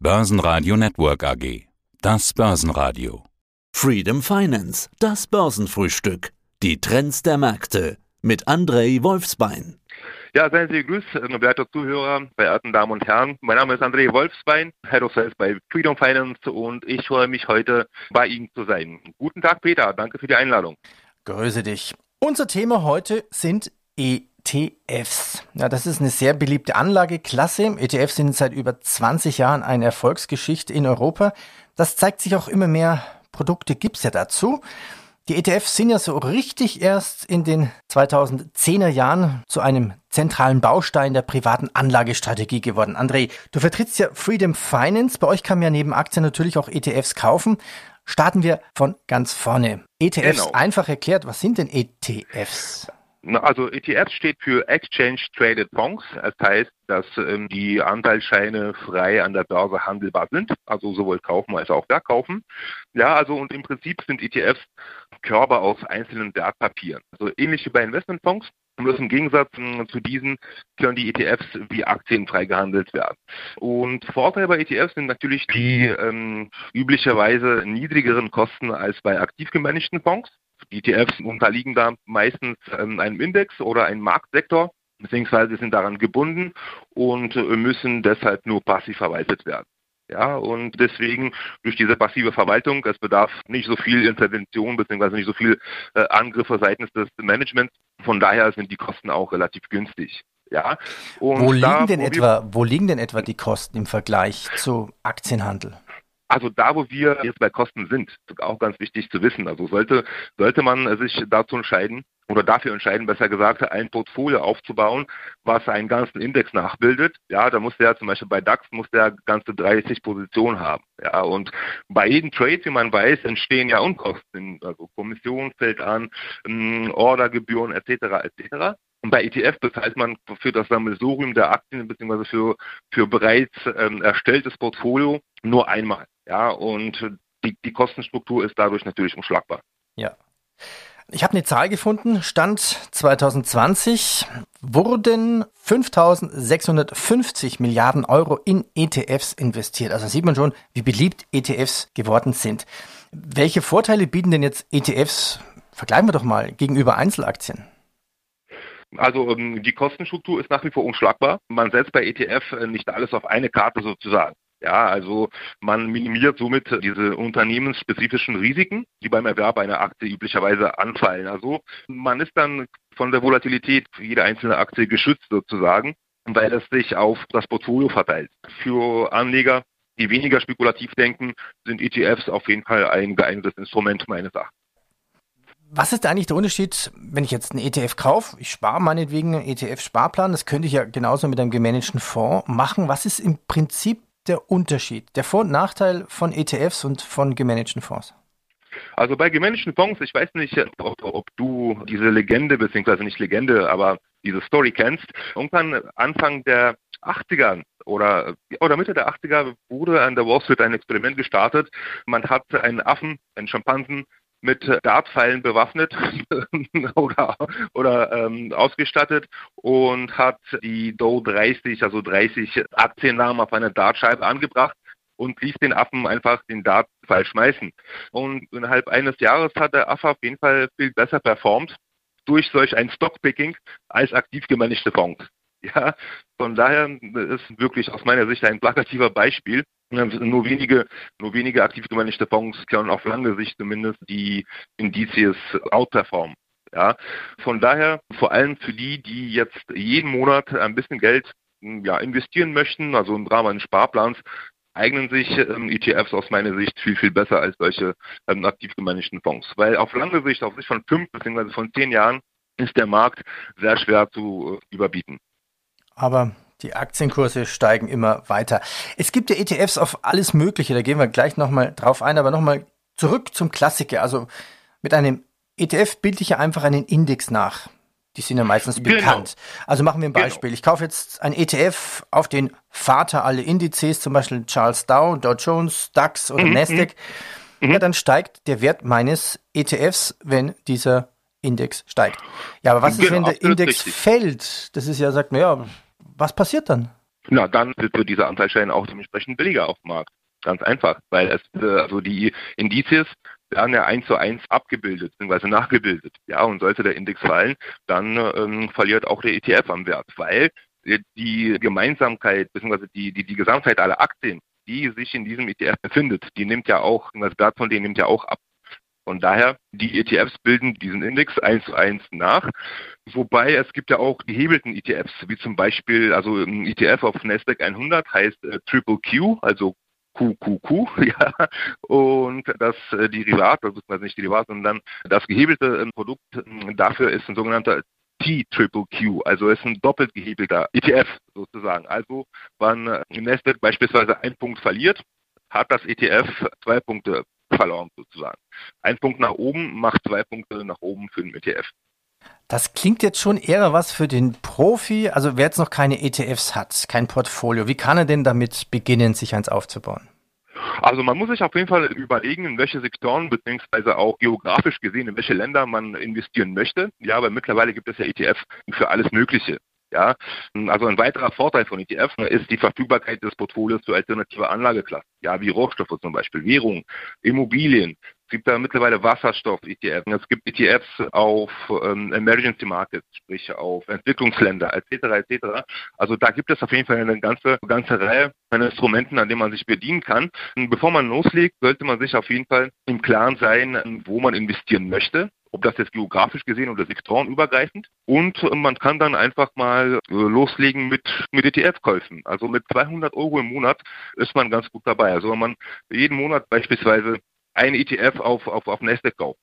Börsenradio Network AG. Das Börsenradio. Freedom Finance, das Börsenfrühstück. Die Trends der Märkte mit Andrei Wolfsbein. Ja, seien Sie gegrüßt, werte Zuhörer, verehrten Damen und Herren. Mein Name ist André Wolfsbein, Head of Sales bei Freedom Finance und ich freue mich heute bei Ihnen zu sein. Guten Tag, Peter. Danke für die Einladung. Grüße dich. Unser Thema heute sind ETFs. Ja, das ist eine sehr beliebte Anlageklasse. ETFs sind seit über 20 Jahren eine Erfolgsgeschichte in Europa. Das zeigt sich auch immer mehr. Produkte gibt's ja dazu. Die ETFs sind ja so richtig erst in den 2010er Jahren zu einem zentralen Baustein der privaten Anlagestrategie geworden. André, du vertrittst ja Freedom Finance. Bei euch kann man ja neben Aktien natürlich auch ETFs kaufen. Starten wir von ganz vorne. ETFs genau. einfach erklärt, was sind denn ETFs? Also ETF steht für Exchange Traded Bonds. Das heißt, dass ähm, die Anteilsscheine frei an der Börse handelbar sind, also sowohl kaufen als auch verkaufen. Ja, also und im Prinzip sind ETFs Körper aus einzelnen Wertpapieren. Also ähnlich wie bei Investmentfonds. Bloß im Gegensatz hm, zu diesen können die ETFs wie Aktien frei gehandelt werden. Und Vorteil bei ETFs sind natürlich die ähm, üblicherweise niedrigeren Kosten als bei aktiv gemanagten Fonds. Die ETFs unterliegen da meistens ähm, einem Index oder einem Marktsektor, beziehungsweise sind daran gebunden und äh, müssen deshalb nur passiv verwaltet werden. Ja, und deswegen durch diese passive Verwaltung, es bedarf nicht so viel Intervention beziehungsweise nicht so viel äh, Angriffe seitens des Managements. Von daher sind die Kosten auch relativ günstig. Ja. Und wo liegen denn etwa, wo liegen denn etwa die Kosten im Vergleich zu Aktienhandel? Also da, wo wir jetzt bei Kosten sind, auch ganz wichtig zu wissen. Also sollte, sollte man sich dazu entscheiden, oder dafür entscheiden, besser gesagt, ein Portfolio aufzubauen, was einen ganzen Index nachbildet. Ja, da muss der zum Beispiel bei DAX muss der ganze 30 Positionen haben. Ja, und bei jedem Trade, wie man weiß, entstehen ja Unkosten, also Kommission fällt an, ähm, Ordergebühren etc. etc. Und bei ETF bezahlt man für das Sammelsurium der Aktien bzw. Für, für bereits ähm, erstelltes Portfolio nur einmal. Ja, und die, die Kostenstruktur ist dadurch natürlich unschlagbar. Ja. Ich habe eine Zahl gefunden, Stand 2020 wurden 5650 Milliarden Euro in ETFs investiert. Also sieht man schon, wie beliebt ETFs geworden sind. Welche Vorteile bieten denn jetzt ETFs, vergleichen wir doch mal, gegenüber Einzelaktien? Also ähm, die Kostenstruktur ist nach wie vor unschlagbar. Man setzt bei ETF äh, nicht alles auf eine Karte sozusagen. Ja, also man minimiert somit diese unternehmensspezifischen Risiken, die beim Erwerb einer Aktie üblicherweise anfallen. Also man ist dann von der Volatilität für jede einzelne Aktie geschützt sozusagen, weil es sich auf das Portfolio verteilt. Für Anleger, die weniger spekulativ denken, sind ETFs auf jeden Fall ein geeignetes Instrument meines Erachtens. Was ist eigentlich der Unterschied, wenn ich jetzt einen ETF kaufe? Ich spare meinetwegen einen ETF-Sparplan. Das könnte ich ja genauso mit einem gemanagten Fonds machen. Was ist im Prinzip der Unterschied, der Vor- und Nachteil von ETFs und von gemanagten Fonds? Also bei gemanagten Fonds, ich weiß nicht, ob, ob du diese Legende, beziehungsweise nicht Legende, aber diese Story kennst. Irgendwann Anfang der 80er oder, oder Mitte der 80er wurde an der Wall Street ein Experiment gestartet. Man hat einen Affen, einen Schimpansen, mit Dartpfeilen bewaffnet oder, oder ähm, ausgestattet und hat die Dow 30, also 30 Aktiennamen auf eine Dartscheibe angebracht und ließ den Affen einfach den Dartpfeil schmeißen. Und innerhalb eines Jahres hat der Affe auf jeden Fall viel besser performt durch solch ein Stockpicking als aktiv gemanagte Fonds. Ja, von daher ist wirklich aus meiner Sicht ein plakativer Beispiel. Nur wenige, nur wenige aktiv gemanagte Fonds können auf lange Sicht zumindest die Indizes outperformen. Ja, von daher vor allem für die, die jetzt jeden Monat ein bisschen Geld ja, investieren möchten, also im Rahmen eines Sparplans, eignen sich ähm, ETFs aus meiner Sicht viel, viel besser als solche ähm, aktiv gemanagten Fonds. Weil auf lange Sicht, auf Sicht von fünf bzw. von zehn Jahren, ist der Markt sehr schwer zu äh, überbieten aber die Aktienkurse steigen immer weiter. Es gibt ja ETFs auf alles Mögliche, da gehen wir gleich nochmal drauf ein, aber nochmal zurück zum Klassiker. Also mit einem ETF bilde ich ja einfach einen Index nach. Die sind ja meistens genau. bekannt. Also machen wir ein genau. Beispiel. Genau. Ich kaufe jetzt ein ETF auf den Vater aller Indizes, zum Beispiel Charles Dow, Dow Jones, DAX oder mhm. Nasdaq. Mhm. Ja, dann steigt der Wert meines ETFs, wenn dieser Index steigt. Ja, aber was genau, ist, wenn der Index richtig. fällt? Das ist ja, sagt man, ja, was passiert dann? na dann wird dieser Anteilschein auch dementsprechend billiger auf dem Markt. Ganz einfach, weil es äh, also die Indizes werden ja eins zu eins abgebildet bzw. nachgebildet. Ja, und sollte der Index fallen, dann ähm, verliert auch der ETF am Wert, weil die Gemeinsamkeit bzw. Die, die, die Gesamtheit aller Aktien, die sich in diesem ETF befindet, die nimmt ja auch, das Wert von denen nimmt ja auch ab. Von daher, die ETFs bilden diesen Index eins zu eins nach. Wobei es gibt ja auch gehebelten ETFs, wie zum Beispiel, also ein ETF auf Nasdaq 100 heißt äh, Triple Q, also QQQ, ja, und das äh, Derivat, also nicht Derivat, sondern das gehebelte äh, Produkt äh, dafür ist ein sogenannter T-Triple-Q, also ist ein doppelt gehebelter ETF sozusagen. Also, wenn äh, Nasdaq beispielsweise einen Punkt verliert, hat das ETF zwei Punkte verloren sozusagen. Ein Punkt nach oben macht zwei Punkte nach oben für den ETF. Das klingt jetzt schon eher was für den Profi. Also wer jetzt noch keine ETFs hat, kein Portfolio, wie kann er denn damit beginnen, sich eins aufzubauen? Also man muss sich auf jeden Fall überlegen, in welche Sektoren beziehungsweise auch geografisch gesehen, in welche Länder man investieren möchte. Ja, aber mittlerweile gibt es ja ETFs für alles Mögliche. Ja, also ein weiterer Vorteil von ETF ist die Verfügbarkeit des Portfolios zu alternativer Anlageklassen. Ja, wie Rohstoffe zum Beispiel, Währungen, Immobilien. Es gibt da mittlerweile Wasserstoff-ETFs. Es gibt ETFs auf ähm, Emergency Markets, sprich auf Entwicklungsländer etc. etc. Also da gibt es auf jeden Fall eine ganze, ganze Reihe an Instrumenten, an denen man sich bedienen kann. Und bevor man loslegt, sollte man sich auf jeden Fall im Klaren sein, wo man investieren möchte ob das jetzt geografisch gesehen oder sektorenübergreifend. Und man kann dann einfach mal äh, loslegen mit, mit ETF-Käufen. Also mit 200 Euro im Monat ist man ganz gut dabei. Also wenn man jeden Monat beispielsweise ein ETF auf, auf, auf Nasdaq kauft,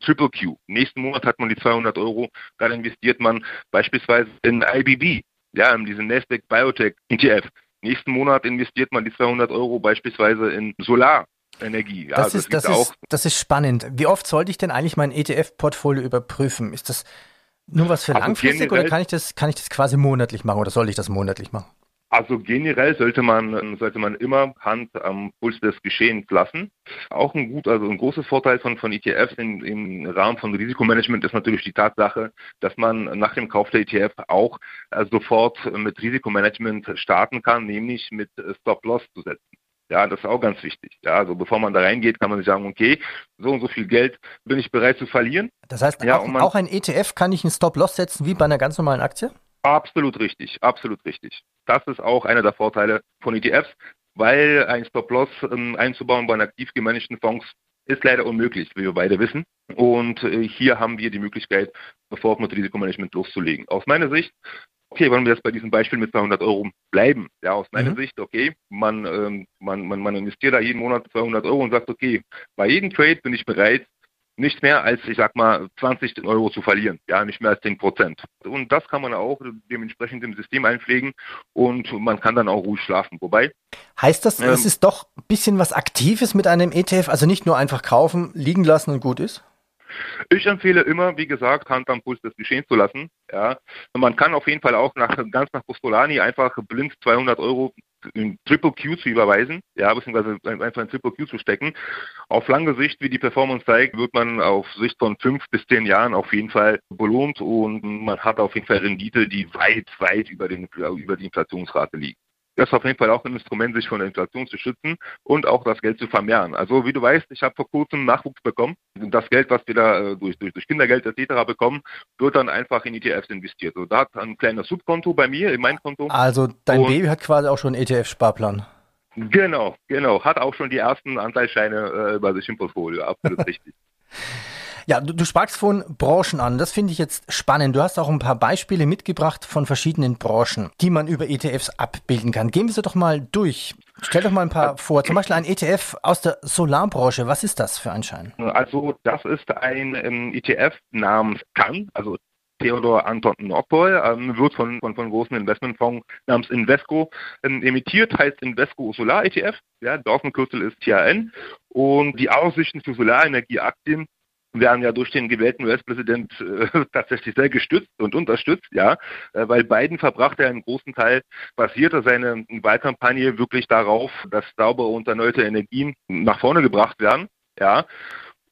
Triple Q. Nächsten Monat hat man die 200 Euro, dann investiert man beispielsweise in IBB, ja, in diesen Nasdaq Biotech ETF. Nächsten Monat investiert man die 200 Euro beispielsweise in Solar. Energie. Ja, das, ist, das, ist, das ist spannend. Wie oft sollte ich denn eigentlich mein ETF-Portfolio überprüfen? Ist das nur was für also langfristig oder kann ich, das, kann ich das quasi monatlich machen oder soll ich das monatlich machen? Also generell sollte man, sollte man immer Hand am Puls des Geschehens lassen. Auch ein gut, also ein großes Vorteil von, von ETFs in, im Rahmen von Risikomanagement ist natürlich die Tatsache, dass man nach dem Kauf der ETF auch äh, sofort mit Risikomanagement starten kann, nämlich mit Stop-Loss zu setzen. Ja, das ist auch ganz wichtig. Ja, also bevor man da reingeht, kann man sich sagen, okay, so und so viel Geld bin ich bereit zu verlieren. Das heißt, ja, auch, man, auch ein ETF kann ich einen Stop-Loss setzen wie bei einer ganz normalen Aktie? Absolut richtig, absolut richtig. Das ist auch einer der Vorteile von ETFs, weil ein Stop-Loss ähm, einzubauen bei einem aktiv gemanagten Fonds ist leider unmöglich, wie wir beide wissen. Und äh, hier haben wir die Möglichkeit, sofort mit Risikomanagement loszulegen. Aus meiner Sicht okay, wollen wir jetzt bei diesem Beispiel mit 200 Euro bleiben? Ja, aus meiner mhm. Sicht, okay, man, ähm, man, man, man investiert da jeden Monat 200 Euro und sagt, okay, bei jedem Trade bin ich bereit, nicht mehr als, ich sag mal, 20 Euro zu verlieren. Ja, nicht mehr als 10 Prozent. Und das kann man auch dementsprechend im System einpflegen und man kann dann auch ruhig schlafen. Wobei. Heißt das, ähm, es ist doch ein bisschen was Aktives mit einem ETF, also nicht nur einfach kaufen, liegen lassen und gut ist? Ich empfehle immer, wie gesagt, Hand am Puls des Geschehens zu lassen. Ja. man kann auf jeden Fall auch nach, ganz nach Postolani einfach blind 200 Euro in Triple Q zu überweisen, ja, beziehungsweise einfach in Triple Q zu stecken. Auf lange Sicht, wie die Performance zeigt, wird man auf Sicht von fünf bis zehn Jahren auf jeden Fall belohnt und man hat auf jeden Fall Rendite, die weit, weit über, den, über die Inflationsrate liegt. Das ist auf jeden Fall auch ein Instrument, sich von der Inflation zu schützen und auch das Geld zu vermehren. Also wie du weißt, ich habe vor kurzem Nachwuchs bekommen. Das Geld, was wir da äh, durch, durch, durch Kindergeld etc. bekommen, wird dann einfach in ETFs investiert. So, da hat ein kleines Subkonto bei mir, in mein Konto. Also dein und Baby hat quasi auch schon einen ETF-Sparplan. Genau, genau. Hat auch schon die ersten Anteilsscheine äh, bei sich im Portfolio. Absolut richtig. Ja, du, du sprachst von Branchen an. Das finde ich jetzt spannend. Du hast auch ein paar Beispiele mitgebracht von verschiedenen Branchen, die man über ETFs abbilden kann. Gehen wir sie doch mal durch. Stell doch mal ein paar vor. Zum Beispiel ein ETF aus der Solarbranche. Was ist das für ein Schein? Also das ist ein ähm, ETF namens CAN, also Theodor Anton Nordpol, ähm, wird von, von, von großen Investmentfonds namens Invesco ähm, emittiert, heißt Invesco Solar ETF. Ja, Dorfenkürzel ist THN. Und die Aussichten für Solarenergieaktien werden ja durch den gewählten US-Präsident äh, tatsächlich sehr gestützt und unterstützt, ja, äh, weil Biden verbrachte einen großen Teil, basierte seine Wahlkampagne wirklich darauf, dass saubere und erneuerte Energien nach vorne gebracht werden, ja.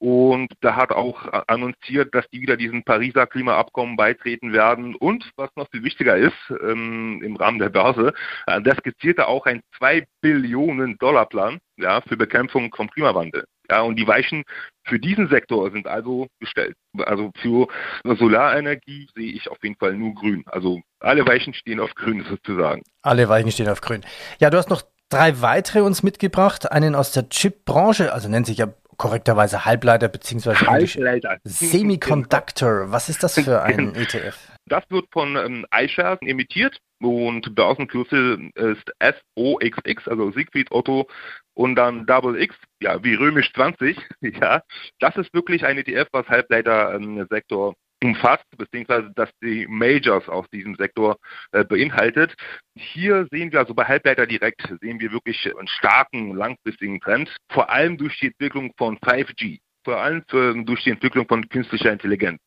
Und da hat auch annonciert, dass die wieder diesem Pariser Klimaabkommen beitreten werden. Und was noch viel wichtiger ist, ähm, im Rahmen der Börse, äh, das skizzierte auch ein 2 Billionen Dollar Plan ja, für Bekämpfung vom Klimawandel. Ja, und die Weichen für diesen Sektor sind also gestellt. Also für Solarenergie sehe ich auf jeden Fall nur grün. Also alle Weichen stehen auf grün sozusagen. Alle Weichen stehen auf grün. Ja, du hast noch drei weitere uns mitgebracht. Einen aus der Chip-Branche, also nennt sich ja korrekterweise Halbleiter beziehungsweise Halbleiter. Semiconductor. Was ist das für ein ETF? Das wird von ähm, iShares emittiert und Börsenkürzel ist SOXX, also Siegfried Otto und dann Double X, ja, wie römisch 20, ja. Das ist wirklich ein ETF, was Halbleiter-Sektor umfasst, beziehungsweise dass die Majors aus diesem Sektor äh, beinhaltet. Hier sehen wir also bei Halbleiter direkt, sehen wir wirklich einen starken, langfristigen Trend, vor allem durch die Entwicklung von 5G, vor allem für, durch die Entwicklung von künstlicher Intelligenz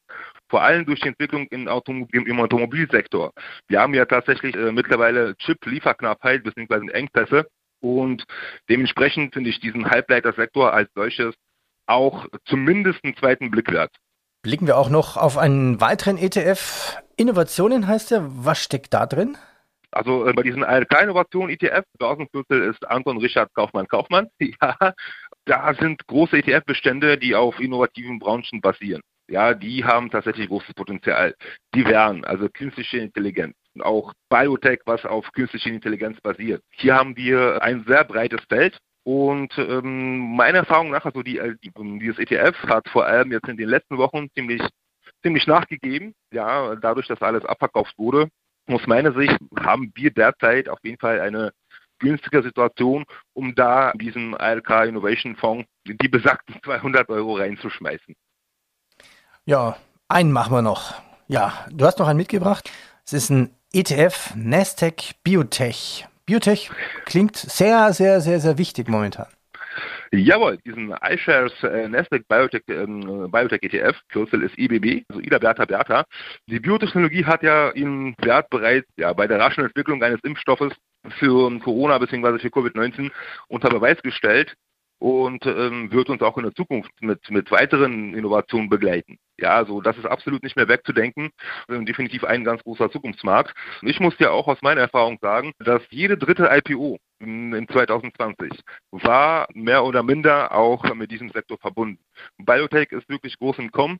vor allem durch die Entwicklung im, Automobil, im Automobilsektor. Wir haben ja tatsächlich äh, mittlerweile Chip-Lieferknappheit bzw. Engpässe und dementsprechend finde ich diesen Halbleitersektor als solches auch zumindest einen zweiten Blick wert. Blicken wir auch noch auf einen weiteren ETF. Innovationen heißt er. Was steckt da drin? Also äh, bei diesen ALK-Innovation ETF, Börsenkürzel ist Anton Richard Kaufmann Kaufmann. Ja, da sind große ETF-Bestände, die auf innovativen Branchen basieren. Ja, die haben tatsächlich großes Potenzial. Die wären also künstliche Intelligenz, auch Biotech, was auf künstliche Intelligenz basiert. Hier haben wir ein sehr breites Feld und ähm, meiner Erfahrung nach, also die, äh, die, dieses ETF hat vor allem jetzt in den letzten Wochen ziemlich, ziemlich nachgegeben. Ja, dadurch, dass alles abverkauft wurde. Aus meiner Sicht haben wir derzeit auf jeden Fall eine günstige Situation, um da diesen ALK Innovation Fonds die besagten 200 Euro reinzuschmeißen. Ja, einen machen wir noch. Ja, du hast noch einen mitgebracht. Es ist ein ETF Nasdaq Biotech. Biotech klingt sehr, sehr, sehr, sehr wichtig momentan. Jawohl, diesen iShares äh, Nasdaq Biotech, ähm, Biotech ETF, Kürzel ist IBB, also Ida Bertha Bertha. Die Biotechnologie hat ja ihren Wert bereits ja, bei der raschen Entwicklung eines Impfstoffes für Corona bzw. für Covid-19 unter Beweis gestellt und ähm, wird uns auch in der Zukunft mit, mit weiteren Innovationen begleiten. Ja, also das ist absolut nicht mehr wegzudenken. Definitiv ein ganz großer Zukunftsmarkt. Ich muss ja auch aus meiner Erfahrung sagen, dass jede dritte IPO in 2020 war mehr oder minder auch mit diesem Sektor verbunden. Biotech ist wirklich groß im Kommen.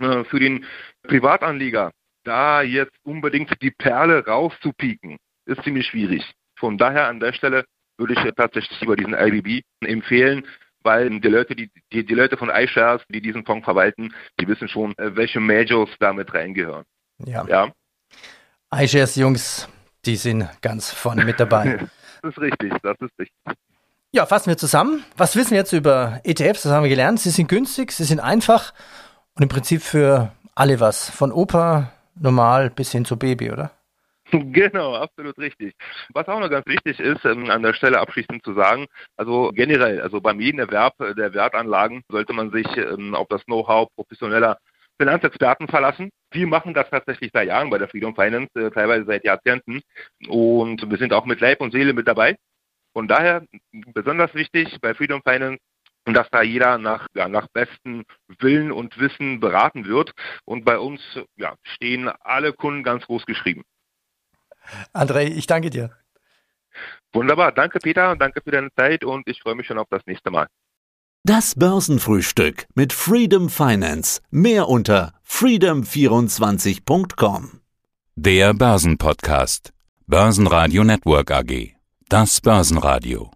Äh, für den Privatanleger da jetzt unbedingt die Perle rauszupieken, ist ziemlich schwierig. Von daher an der Stelle würde ich tatsächlich über diesen IBB empfehlen, weil die Leute, die, die, die Leute von iShares, die diesen Fonds verwalten, die wissen schon, äh, welche Majors damit reingehören. Ja. ja. iShares Jungs, die sind ganz vorne mit dabei. das ist richtig, das ist richtig. Ja, fassen wir zusammen. Was wissen wir jetzt über ETFs? Das haben wir gelernt. Sie sind günstig, sie sind einfach und im Prinzip für alle was. Von Opa normal bis hin zu Baby, oder? Genau, absolut richtig. Was auch noch ganz wichtig ist, ähm, an der Stelle abschließend zu sagen, also generell, also beim jeden Erwerb der Wertanlagen sollte man sich ähm, auf das Know-how professioneller Finanzexperten verlassen. Wir machen das tatsächlich seit Jahren bei der Freedom Finance, äh, teilweise seit Jahrzehnten. Und wir sind auch mit Leib und Seele mit dabei. Von daher besonders wichtig bei Freedom Finance, dass da jeder nach, ja, nach bestem Willen und Wissen beraten wird. Und bei uns ja, stehen alle Kunden ganz groß geschrieben. André, ich danke dir. Wunderbar, danke Peter, danke für deine Zeit und ich freue mich schon auf das nächste Mal. Das Börsenfrühstück mit Freedom Finance. Mehr unter freedom24.com. Der Börsenpodcast. Börsenradio Network AG. Das Börsenradio.